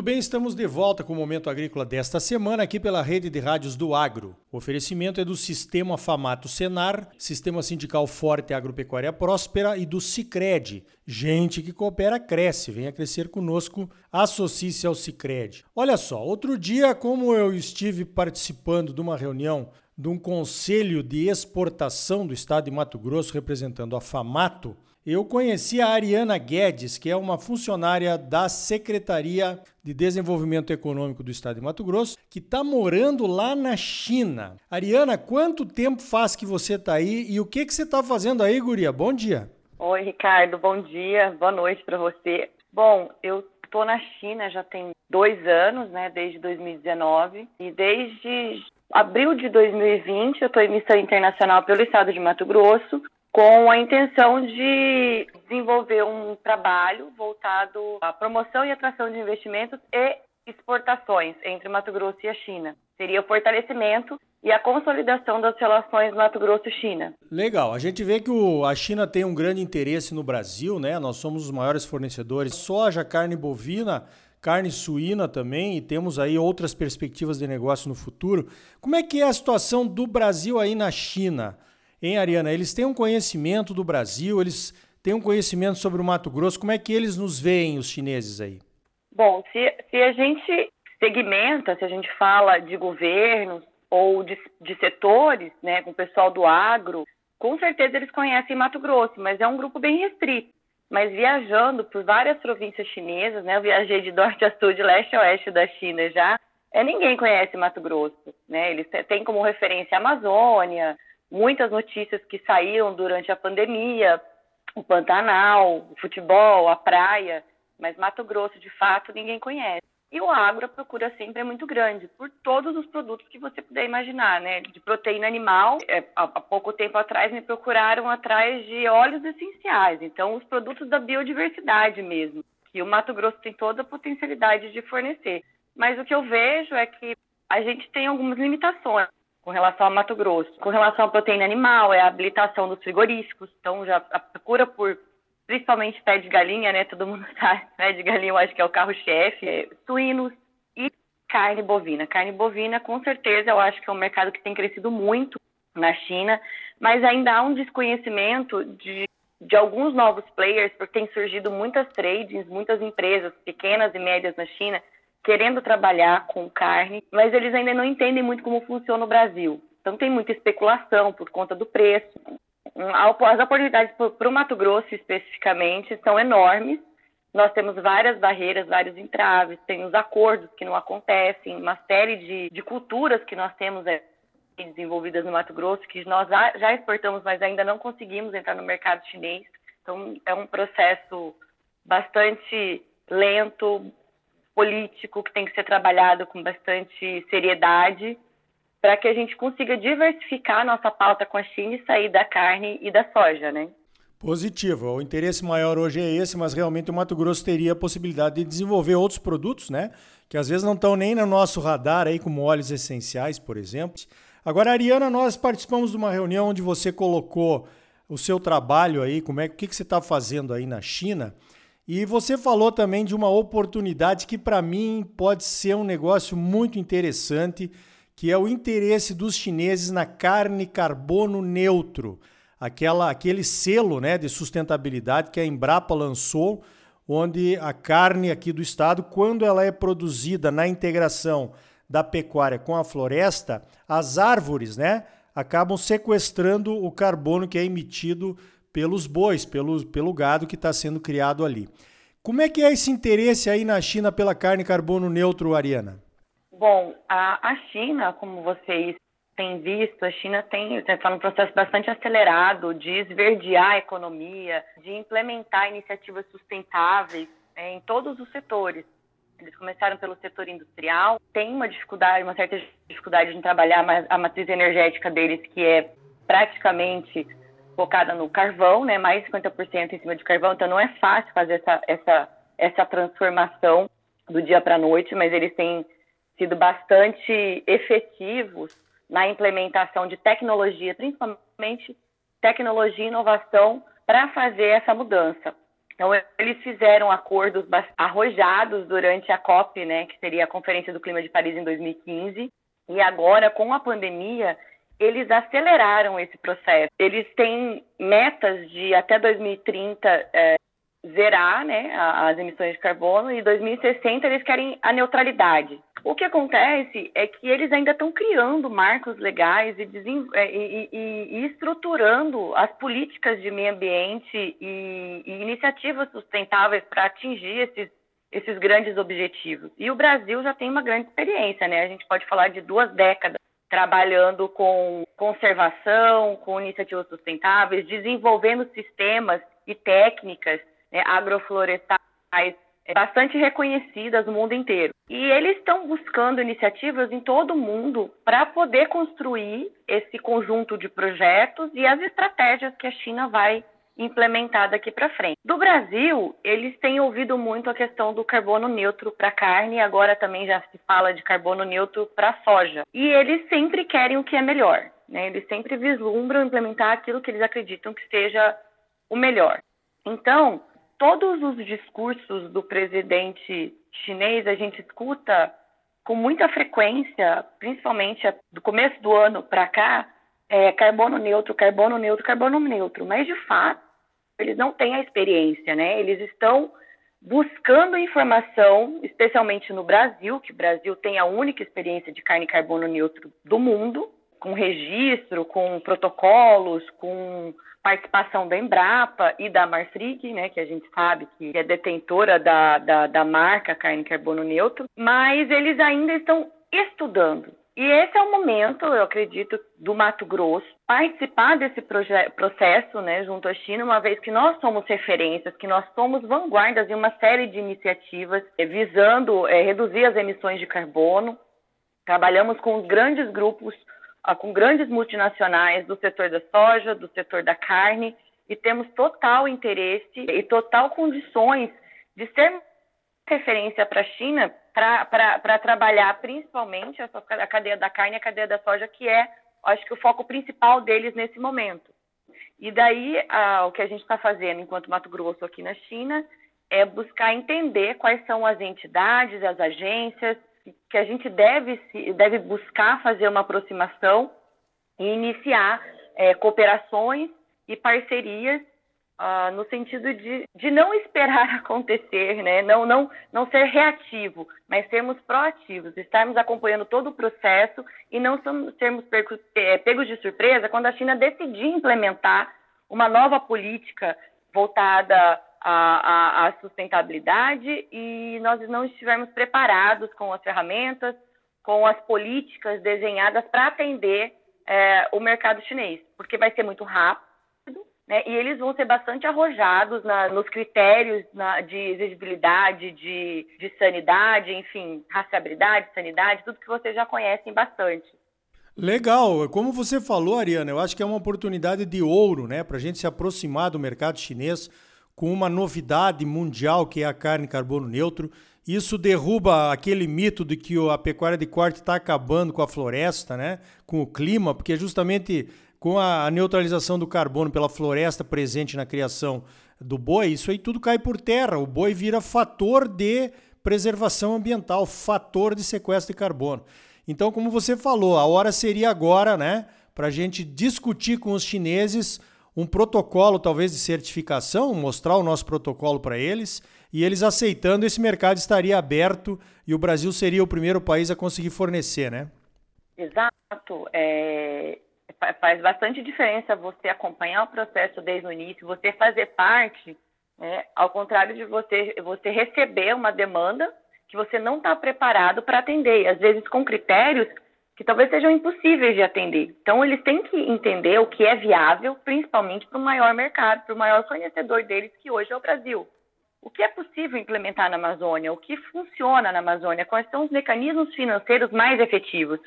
Muito bem, estamos de volta com o Momento Agrícola desta semana aqui pela rede de rádios do Agro. O oferecimento é do Sistema Famato Senar, Sistema Sindical Forte Agropecuária Próspera e do Cicred. Gente que coopera cresce, venha crescer conosco, associe-se ao Cicred. Olha só, outro dia, como eu estive participando de uma reunião de um conselho de exportação do estado de Mato Grosso representando a Famato, eu conheci a Ariana Guedes, que é uma funcionária da Secretaria de Desenvolvimento Econômico do Estado de Mato Grosso, que está morando lá na China. Ariana, quanto tempo faz que você está aí e o que, que você está fazendo aí, Guria? Bom dia. Oi, Ricardo, bom dia, boa noite para você. Bom, eu estou na China já tem dois anos, né, desde 2019, e desde abril de 2020 eu estou em missão internacional pelo Estado de Mato Grosso, com a intenção de desenvolver um trabalho voltado à promoção e atração de investimentos e exportações entre Mato Grosso e a China. Seria o fortalecimento e a consolidação das relações Mato Grosso-China. Legal. A gente vê que o, a China tem um grande interesse no Brasil, né? Nós somos os maiores fornecedores soja, carne bovina, carne suína também e temos aí outras perspectivas de negócio no futuro. Como é que é a situação do Brasil aí na China? Hein, Ariana? Eles têm um conhecimento do Brasil, eles têm um conhecimento sobre o Mato Grosso. Como é que eles nos veem, os chineses aí? Bom, se, se a gente segmenta, se a gente fala de governos ou de, de setores, né, com o pessoal do agro, com certeza eles conhecem Mato Grosso, mas é um grupo bem restrito. Mas viajando por várias províncias chinesas, né, eu viajei de norte a sul, de leste a oeste da China já, é, ninguém conhece Mato Grosso, né? Eles têm como referência a Amazônia, muitas notícias que saíram durante a pandemia, o Pantanal, o futebol, a praia, mas Mato Grosso, de fato, ninguém conhece. E o agro, a procura sempre é muito grande, por todos os produtos que você puder imaginar, né? De proteína animal, é, há, pouco tempo atrás me procuraram atrás de óleos essenciais, então os produtos da biodiversidade mesmo, que o Mato Grosso tem toda a potencialidade de fornecer. Mas o que eu vejo é que a gente tem algumas limitações com relação ao Mato Grosso. Com relação à proteína animal, é a habilitação dos frigoríficos. Então, já a procura por, principalmente pé de galinha, né? Todo mundo sabe, pé de galinha eu acho que é o carro-chefe. É, suínos e carne bovina. Carne bovina, com certeza, eu acho que é um mercado que tem crescido muito na China, mas ainda há um desconhecimento de, de alguns novos players, porque tem surgido muitas tradings, muitas empresas pequenas e médias na China querendo trabalhar com carne, mas eles ainda não entendem muito como funciona o Brasil. Então tem muita especulação por conta do preço. As oportunidades para o Mato Grosso especificamente são enormes. Nós temos várias barreiras, vários entraves, tem os acordos que não acontecem, uma série de, de culturas que nós temos desenvolvidas no Mato Grosso, que nós já exportamos, mas ainda não conseguimos entrar no mercado chinês. Então é um processo bastante lento, político que tem que ser trabalhado com bastante seriedade para que a gente consiga diversificar nossa pauta com a China e sair da carne e da soja, né? Positivo. O interesse maior hoje é esse, mas realmente o Mato Grosso teria a possibilidade de desenvolver outros produtos, né? Que às vezes não estão nem no nosso radar aí, como óleos essenciais, por exemplo. Agora, Ariana, nós participamos de uma reunião onde você colocou o seu trabalho aí, como é, o que, que você está fazendo aí na China. E você falou também de uma oportunidade que para mim pode ser um negócio muito interessante, que é o interesse dos chineses na carne carbono neutro, aquela aquele selo, né, de sustentabilidade que a Embrapa lançou, onde a carne aqui do estado, quando ela é produzida na integração da pecuária com a floresta, as árvores, né, acabam sequestrando o carbono que é emitido pelos bois, pelo, pelo gado que está sendo criado ali. Como é que é esse interesse aí na China pela carne carbono neutro, Ariana? Bom, a, a China, como vocês têm visto, a China tem está num processo bastante acelerado de esverdear a economia, de implementar iniciativas sustentáveis é, em todos os setores. Eles começaram pelo setor industrial, tem uma dificuldade, uma certa dificuldade de trabalhar a matriz energética deles, que é praticamente focada no carvão, né, mais 50% em cima de carvão, então não é fácil fazer essa, essa, essa transformação do dia para a noite, mas eles têm sido bastante efetivos na implementação de tecnologia, principalmente tecnologia e inovação, para fazer essa mudança. Então, eles fizeram acordos arrojados durante a COP, né, que seria a Conferência do Clima de Paris em 2015, e agora, com a pandemia, eles aceleraram esse processo. Eles têm metas de até 2030 é, zerar né, as emissões de carbono e 2060 eles querem a neutralidade. O que acontece é que eles ainda estão criando marcos legais e, é, e, e, e, estruturando as políticas de meio ambiente e, iniciativas sustentáveis para atingir esses, esses grandes objetivos. E o Brasil já tem uma grande experiência, né? A gente pode falar de duas décadas trabalhando com conservação, com iniciativas sustentáveis, desenvolvendo sistemas e técnicas né, agroflorestais é, bastante reconhecidas no mundo inteiro. E eles estão buscando iniciativas em todo o mundo para poder construir esse conjunto de projetos e as estratégias que a China vai implementar daqui para frente. Do Brasil, eles têm ouvido muito a questão do carbono neutro para carne, agora também já se fala de carbono neutro para soja. E eles sempre querem o que é melhor, né? Eles sempre vislumbram implementar aquilo que eles acreditam que seja o melhor. Então, todos os discursos do presidente chinês a gente escuta com muita frequência, principalmente do começo do ano para cá, é, carbono neutro, carbono neutro, carbono neutro. Mas, de fato, eles não têm a experiência, né? Eles estão buscando informação, especialmente no Brasil, que o Brasil tem a única experiência de carne carbono neutro do mundo, com registro, com protocolos, com participação da Embrapa e da Marfrig, né, que a gente sabe que é detentora da, da, da marca carne carbono neutro, mas eles ainda estão estudando. E esse é o momento, eu acredito, do Mato Grosso participar desse processo né, junto à China, uma vez que nós somos referências, que nós somos vanguardas em uma série de iniciativas eh, visando é, reduzir as emissões de carbono. Trabalhamos com grandes grupos ah, com grandes multinacionais do setor da soja, do setor da carne, e temos total interesse e total condições de ser referência para a China para trabalhar principalmente essa, a cadeia da carne e a cadeia da soja, que é, acho que, o foco principal deles nesse momento. E daí, ah, o que a gente está fazendo enquanto Mato Grosso aqui na China é buscar entender quais são as entidades, as agências, que a gente deve, deve buscar fazer uma aproximação e iniciar é, cooperações e parcerias uh, no sentido de, de não esperar acontecer, né? não, não, não ser reativo, mas sermos proativos, estarmos acompanhando todo o processo e não sermos pegos, é, pegos de surpresa quando a China decidir implementar uma nova política voltada a, a, a sustentabilidade e nós não estivermos preparados com as ferramentas, com as políticas desenhadas para atender é, o mercado chinês, porque vai ser muito rápido, né, e eles vão ser bastante arrojados na, nos critérios na, de exigibilidade, de, de sanidade, enfim, rastreabilidade, sanidade, tudo que vocês já conhecem bastante. Legal, como você falou, Ariana, eu acho que é uma oportunidade de ouro, né, para a gente se aproximar do mercado chinês com uma novidade mundial que é a carne carbono neutro. Isso derruba aquele mito de que a pecuária de corte está acabando com a floresta, né? com o clima, porque justamente com a neutralização do carbono pela floresta presente na criação do boi, isso aí tudo cai por terra. O boi vira fator de preservação ambiental, fator de sequestro de carbono. Então, como você falou, a hora seria agora, né, para a gente discutir com os chineses um protocolo talvez de certificação, mostrar o nosso protocolo para eles, e eles aceitando, esse mercado estaria aberto e o Brasil seria o primeiro país a conseguir fornecer, né? Exato. É, faz bastante diferença você acompanhar o processo desde o início, você fazer parte, né, ao contrário de você, você receber uma demanda que você não está preparado para atender, às vezes com critérios que talvez sejam impossíveis de atender. Então, eles têm que entender o que é viável, principalmente para o maior mercado, para o maior fornecedor deles, que hoje é o Brasil. O que é possível implementar na Amazônia? O que funciona na Amazônia? Quais são os mecanismos financeiros mais efetivos?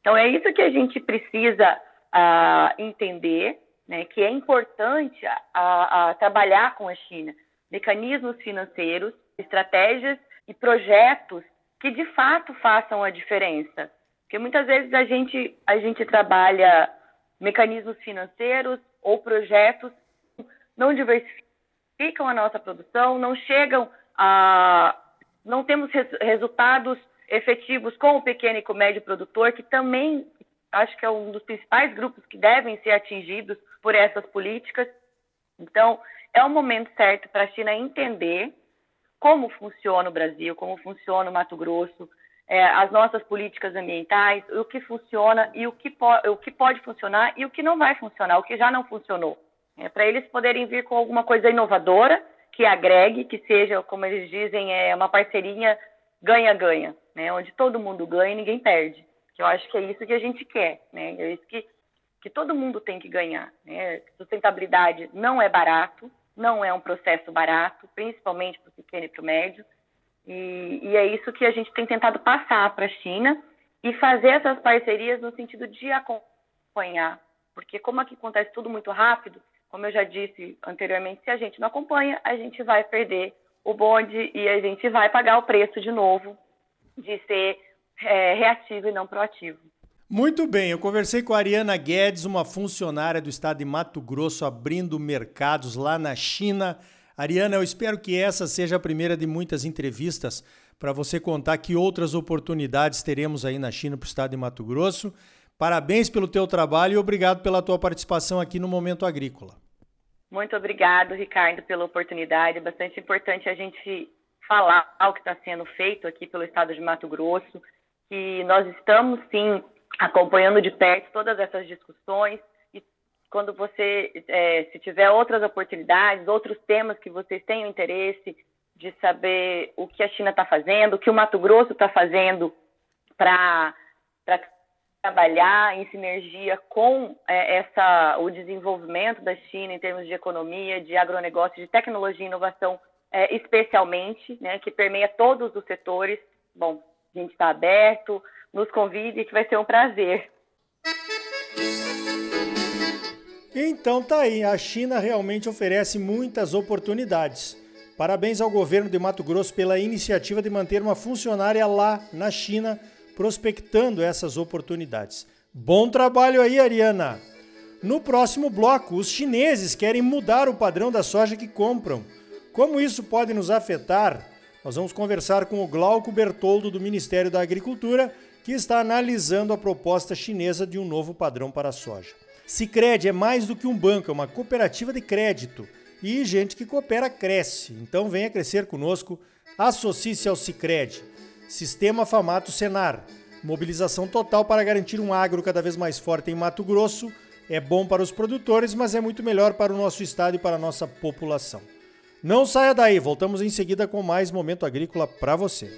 Então, é isso que a gente precisa uh, entender, né, que é importante uh, trabalhar com a China. Mecanismos financeiros, estratégias e projetos que de fato façam a diferença. Porque muitas vezes a gente, a gente trabalha mecanismos financeiros ou projetos não diversificados ficam a nossa produção, não chegam a. não temos res, resultados efetivos com o pequeno e com o médio produtor, que também acho que é um dos principais grupos que devem ser atingidos por essas políticas. Então, é o momento certo para a China entender como funciona o Brasil, como funciona o Mato Grosso, é, as nossas políticas ambientais, o que funciona e o que, o que pode funcionar e o que não vai funcionar, o que já não funcionou. É, para eles poderem vir com alguma coisa inovadora, que agregue, que seja, como eles dizem, é uma parceria ganha-ganha, né, onde todo mundo ganha e ninguém perde. Que eu acho que é isso que a gente quer, né, é isso que, que todo mundo tem que ganhar. Né? Sustentabilidade não é barato, não é um processo barato, principalmente para o pequeno e para o médio. E, e, é isso que a gente tem tentado passar para a China e fazer essas parcerias no sentido de acompanhar. Porque como aqui acontece tudo muito rápido, como eu já disse anteriormente, se a gente não acompanha, a gente vai perder o bonde e a gente vai pagar o preço de novo de ser é, reativo e não proativo. Muito bem, eu conversei com a Ariana Guedes, uma funcionária do estado de Mato Grosso, abrindo mercados lá na China. Ariana, eu espero que essa seja a primeira de muitas entrevistas para você contar que outras oportunidades teremos aí na China para o estado de Mato Grosso. Parabéns pelo teu trabalho e obrigado pela tua participação aqui no Momento Agrícola. Muito obrigado, Ricardo, pela oportunidade. É bastante importante a gente falar o que está sendo feito aqui pelo estado de Mato Grosso, que nós estamos sim acompanhando de perto todas essas discussões e quando você, é, se tiver outras oportunidades, outros temas que vocês tenham interesse de saber o que a China está fazendo, o que o Mato Grosso está fazendo para trabalhar em sinergia com é, essa, o desenvolvimento da China em termos de economia, de agronegócio, de tecnologia e inovação, é, especialmente, né, que permeia todos os setores. Bom, gente está aberto, nos convide, que vai ser um prazer. Então tá aí, a China realmente oferece muitas oportunidades. Parabéns ao governo de Mato Grosso pela iniciativa de manter uma funcionária lá na China prospectando essas oportunidades. Bom trabalho aí, Ariana! No próximo bloco, os chineses querem mudar o padrão da soja que compram. Como isso pode nos afetar? Nós vamos conversar com o Glauco Bertoldo do Ministério da Agricultura que está analisando a proposta chinesa de um novo padrão para a soja. Sicredi é mais do que um banco, é uma cooperativa de crédito e gente que coopera cresce. Então venha crescer conosco, associe-se ao Sicredi. Sistema Famato Senar. Mobilização total para garantir um agro cada vez mais forte em Mato Grosso. É bom para os produtores, mas é muito melhor para o nosso estado e para a nossa população. Não saia daí, voltamos em seguida com mais momento agrícola para você.